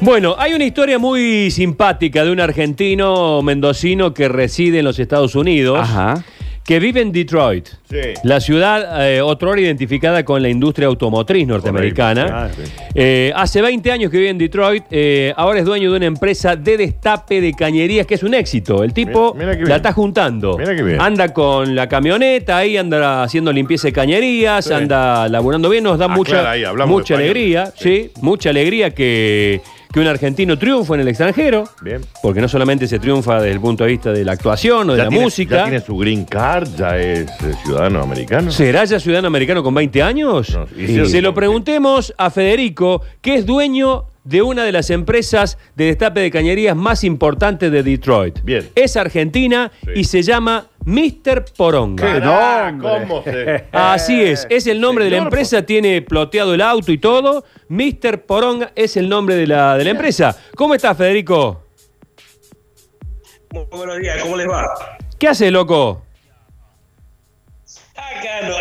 Bueno, hay una historia muy simpática de un argentino mendocino que reside en los Estados Unidos. Ajá. Que vive en Detroit, Sí. la ciudad eh, otrora identificada con la industria automotriz norteamericana. Sí. Eh, hace 20 años que vive en Detroit, eh, ahora es dueño de una empresa de destape de cañerías que es un éxito. El tipo Mira- mira qué la está juntando. Mira qué bien. Anda con la camioneta ahí, anda haciendo limpieza de cañerías, Sí. anda laburando bien, nos da Ah, mucha, ahí mucha alegría, sí, mucha alegría que, que un argentino triunfe en el extranjero. Bien. Porque no solamente se triunfa desde el punto de vista de la actuación o de Ya la tiene- música. Ya tiene su green card, ya es eh, ciudadano americano. ¿Será ya ciudadano americano con 20 años? No, y se lo preguntemos a Federico, que es dueño de una de las empresas de destape de cañerías más importantes de Detroit. Bien. Es argentina Sí. y se llama Mr. Poronga. ¿Qué? Nombre. ¿Cómo se- Así es, es el nombre de la empresa, tiene ploteado el auto y todo. Mr. Poronga es el nombre de la, de la empresa. ¿Cómo estás, Federico? Muy buenos días, ¿cómo les va? ¿Qué hace, loco? Acá no,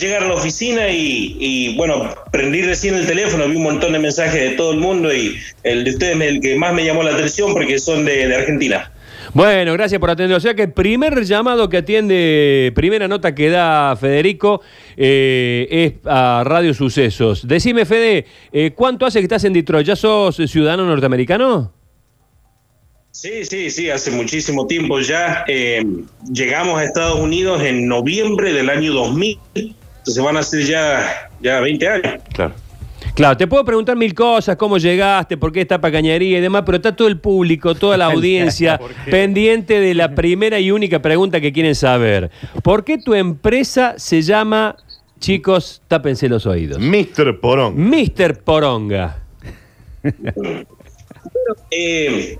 llegar a la oficina y, y, bueno, prendí recién el teléfono, vi un montón de mensajes de todo el mundo y el de ustedes es el que más me llamó la atención porque son de, de Argentina. Bueno, gracias por atender. O sea que el primer llamado que atiende, primera nota que da Federico eh, es a Radio Sucesos. Decime, Fede, eh, ¿cuánto hace que estás en Detroit? ¿Ya sos ciudadano norteamericano? Sí, sí, sí, hace muchísimo tiempo ya. eh, llegamos a Estados Unidos en noviembre del año 2000, entonces van a ser ya, ya 20 años. Claro. Claro, te puedo preguntar mil cosas, cómo llegaste, por qué esta pacañería y demás, pero está todo el público, toda la audiencia pendiente de la primera y única pregunta que quieren saber. ¿Por qué tu empresa se llama, chicos, tápense los oídos? Mr. Porón. Mr. Poronga. Eh,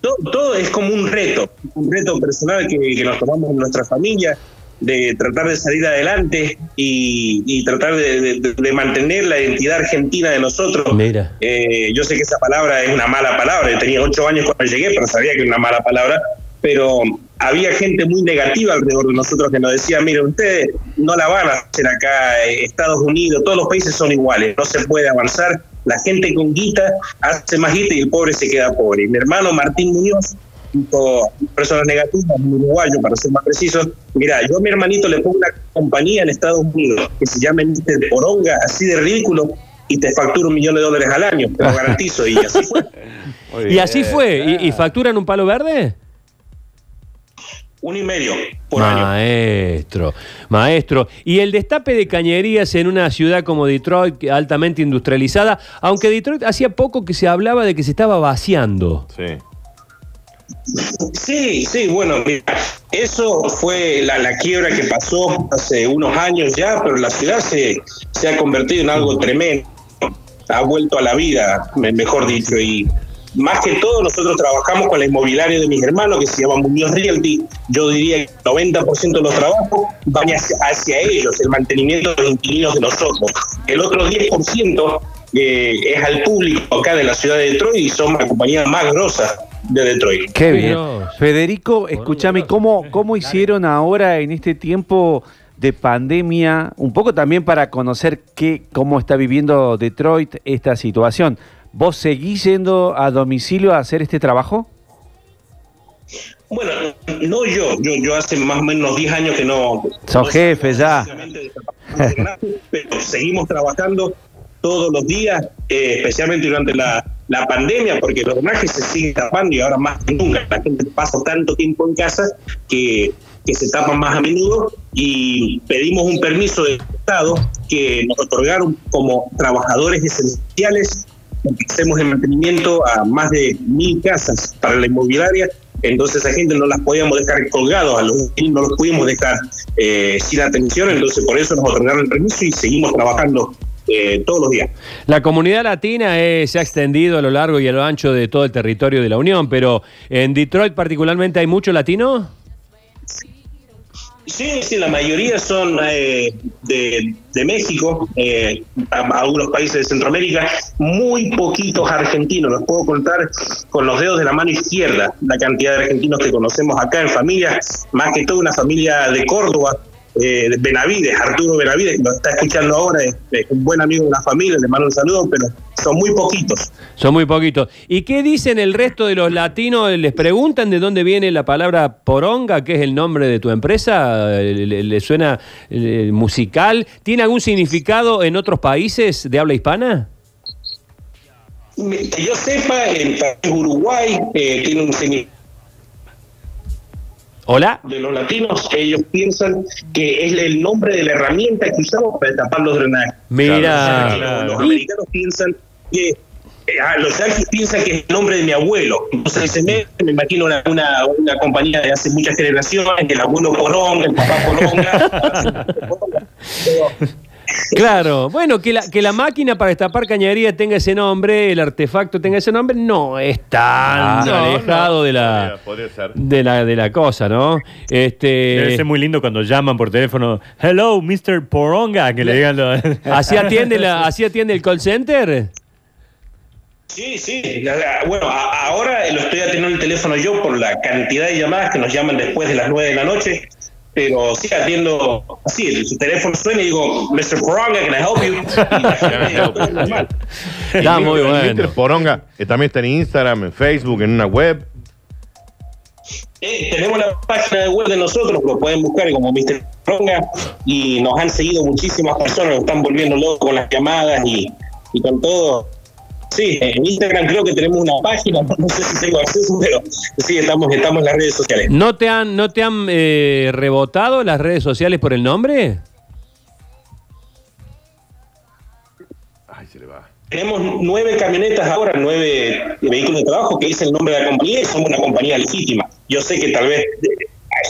todo, todo es como un reto, un reto personal que, que nos tomamos en nuestra familia, de tratar de salir adelante y, y tratar de, de- de mantener la identidad argentina de nosotros. Mira. Eh, yo sé que esa palabra es una mala palabra, yo tenía ocho años cuando llegué, pero sabía que era una mala palabra, pero había gente muy negativa alrededor de nosotros que nos decía, miren, ustedes no la van a hacer acá, eh, Estados Unidos, todos los países son iguales, no se puede avanzar, la gente con guita hace más guita y el pobre se queda pobre. Y mi hermano Martín Muñoz, dijo, personas negativas, un uruguayo para ser más precisos, mira, yo a mi hermanito le pongo una compañía en Estados Unidos que se llama Mr. Poronga, así de ridículo, y te facturo un millón de dólares al año, te lo garantizo, y así fue. Y así fue. ¿Y, y facturan un palo verde? Uno y medio por año. Maestro, maestro. Y el destape de cañerías en una ciudad como Detroit, altamente industrializada, aunque Detroit hacía poco que se hablaba de que se estaba vaciando. Sí. Sí, sí, bueno, mira, eso fue la, la quiebra que pasó hace unos años ya, pero la ciudad se, se ha convertido en algo tremendo, ha vuelto a la vida, me- mejor dicho, y más que todo nosotros trabajamos con la inmobiliaria de mis hermanos que se llama Muñoz Realty, yo diría que el 90% de los trabajos van hacia, hacia ellos, el mantenimiento de los inquilinos de nosotros, el otro 10% eh, es al público acá de la ciudad de Detroit y somos la compañía más grosa de Detroit. Qué bien. Dios. Federico, escúchame, ¿cómo, ¿cómo hicieron ahora en este tiempo de pandemia, un poco también para conocer qué, cómo está viviendo Detroit esta situación? ¿Vos seguís yendo a domicilio a hacer este trabajo? Bueno, no yo, yo, yo hace más o menos 10 años que no... Sos no jefe ya. Pero seguimos trabajando todos los días, eh, especialmente durante la, la pandemia, porque los drenajes se siguen tapando y ahora más que nunca. La gente pasa tanto tiempo en casa que, que se tapan más a menudo y pedimos un permiso del Estado que nos otorgaron como trabajadores esenciales hacemos el mantenimiento a más de mil casas para la inmobiliaria, entonces a gente no las podíamos dejar colgados, a los no los pudimos dejar eh, sin atención, entonces por eso nos otorgaron el permiso y seguimos trabajando eh, todos los días. La comunidad latina eh, se ha extendido a lo largo y a lo ancho de todo el territorio de la Unión, pero en Detroit particularmente hay mucho latino. Sí, sí, la mayoría son eh, de, de México, eh, algunos países de Centroamérica, muy poquitos argentinos. Los puedo contar con los dedos de la mano izquierda la cantidad de argentinos que conocemos acá en familia, más que todo una familia de Córdoba eh, Benavides, Arturo Benavides, que nos está escuchando ahora, es, es un buen amigo de la familia, le mando un saludo, pero son muy poquitos. Son muy poquitos. ¿Y qué dicen el resto de los latinos? ¿Les preguntan de dónde viene la palabra poronga, que es el nombre de tu empresa? ¿Le, le suena eh, musical? ¿Tiene algún significado en otros países de habla hispana? Que yo sepa, el país Uruguay eh, tiene un significado Hola. de los latinos, ellos piensan que es el nombre de la herramienta que usamos para tapar los drenajes. Mira. Claro, Los americanos piensan que eh, ah, los yankees piensan que es el nombre de mi abuelo. Entonces dice, me, me imagino una, una, una compañía de hace muchas generaciones, el abuelo Poronga, el papá Poronga. Claro, bueno, que la, que la máquina para destapar cañería tenga ese nombre, el artefacto tenga ese nombre, no es tan Ah, no, alejado no. de la Podría- podría ser. de la de la cosa, ¿no? Debe Este ser muy lindo cuando llaman por teléfono. Hello, Mr. Poronga. Que le digan lo- así atiende la así atiende el call center. Sí, sí. Bueno, a- ahora lo estoy atendiendo el teléfono yo por la cantidad de llamadas que nos llaman después de las 9 de la noche. Pero sí atiendo así, su teléfono suena y digo, Mr. Poronga, can I help you? Y la gente, normal. Está muy bueno. Mr. Poronga eh, también está en Instagram, en Facebook, en una web. Eh, tenemos la página de web de nosotros, lo pueden buscar como Mr. Poronga y nos han seguido muchísimas personas, nos están volviendo locos con las llamadas y, y con todo. Sí, en Instagram creo que tenemos una página, no sé si tengo acceso, pero sí, estamos, estamos en las redes sociales. ¿No te han no te han eh, rebotado las redes sociales por el nombre? Ay, se le va. Tenemos nueve camionetas ahora, nueve vehículos de trabajo, que es el nombre de la compañía y somos una compañía legítima. Yo sé que tal vez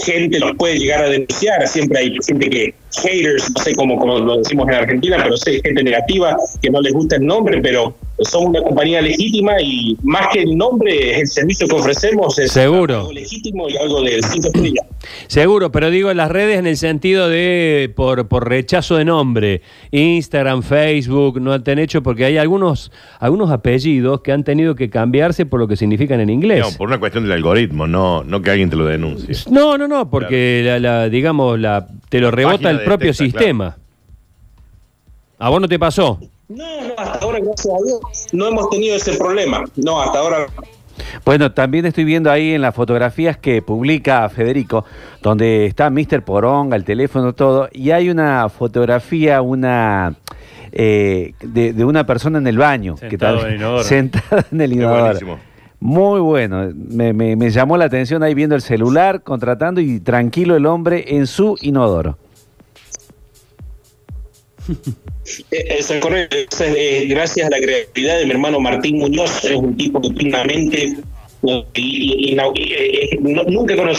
gente los puede llegar a denunciar, siempre hay gente que, haters, no sé cómo, cómo lo decimos en Argentina, pero sé gente negativa que no les gusta el nombre, pero somos una compañía legítima y más que el nombre, es el servicio que ofrecemos es Seguro. algo legítimo y algo de cinco estrellas. Seguro, pero digo las redes en el sentido de por, por rechazo de nombre. Instagram, Facebook, no han hecho porque hay algunos, algunos apellidos que han tenido que cambiarse por lo que significan en inglés. No, por una cuestión del algoritmo, no, no que alguien te lo denuncie. No, no, no, porque la, la- digamos, la, te lo rebota página el propio detecta, sistema. ¿A vos no te pasó? No, no, hasta ahora, gracias a Dios, no hemos tenido ese problema. No, hasta ahora Bueno, también estoy viendo ahí en las fotografías que publica Federico, donde está Mr. Poronga, el teléfono, todo, y hay una fotografía, una eh, de, de una persona en el baño. Sentado en el inodoro. sentada en el inodoro. Muy bueno, me, me- me llamó la atención ahí viendo el celular, contratando y tranquilo el hombre en su inodoro. Eh, es correcto. Eh, gracias a la creatividad de mi hermano Martín Muñoz, es un tipo que tiene una mente eh, y, y- y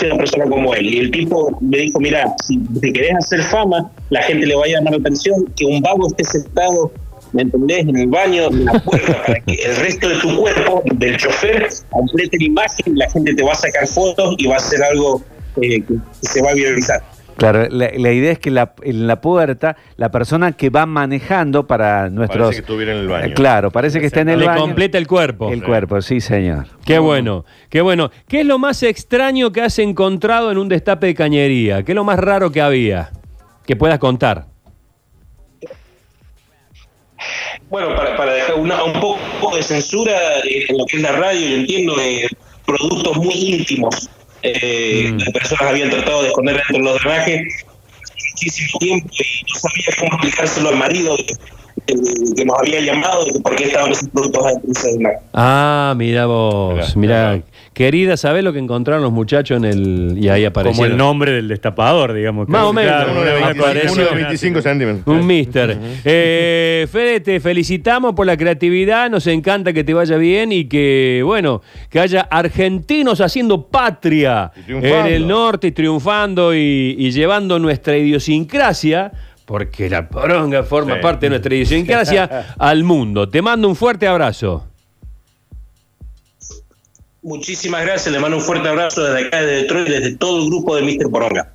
a una persona como él. Y el tipo me dijo, mira, si, si querés hacer fama, la gente le va a llamar la atención, que un vago esté sentado, ¿me entendés?, en el baño, en la puerta, para que el resto de tu cuerpo, del chofer, complete la imagen, la gente te va a sacar fotos y va a ser algo que se va a viralizar. Claro, la, la idea es que la- en la puerta, la persona que va manejando para nuestros... Parece que estuviera en el baño. Eh, Claro, parece que está en el Le baño. completa el cuerpo. El cuerpo, sí, señor. Qué bueno, qué bueno. ¿Qué es lo más extraño que has encontrado en un destape de cañería? ¿Qué es lo más raro que había? Que puedas contar. Bueno, para, para dejar una- un poco de censura eh, en lo que es la radio, yo entiendo de productos muy íntimos. Eh, Las personas habían tratado de esconder dentro de los drenajes muchísimo tiempo sabía cómo explicárselo al marido de- de- que nos había llamado de por qué estaban esos productos drenaje. Ah, mira vos, Mirá, mira. Querida, ¿sabés lo que encontraron los muchachos en el... Y ahí apareció. Como el nombre del destapador, digamos. Más o menos, Claro, uno una- de una 25, colección. Uno de 25 centímetros. Un mister. Eh, Fede, te felicitamos por la creatividad, nos encanta que te vaya bien y que, bueno, que haya argentinos haciendo patria Y en el norte y triunfando y, y llevando nuestra idiosincrasia, porque la poronga forma Sí. parte de nuestra idiosincrasia, al mundo. Te mando un fuerte abrazo. Muchísimas gracias, le mando un fuerte abrazo desde acá, de Detroit, desde todo el grupo de Mr. Poronga.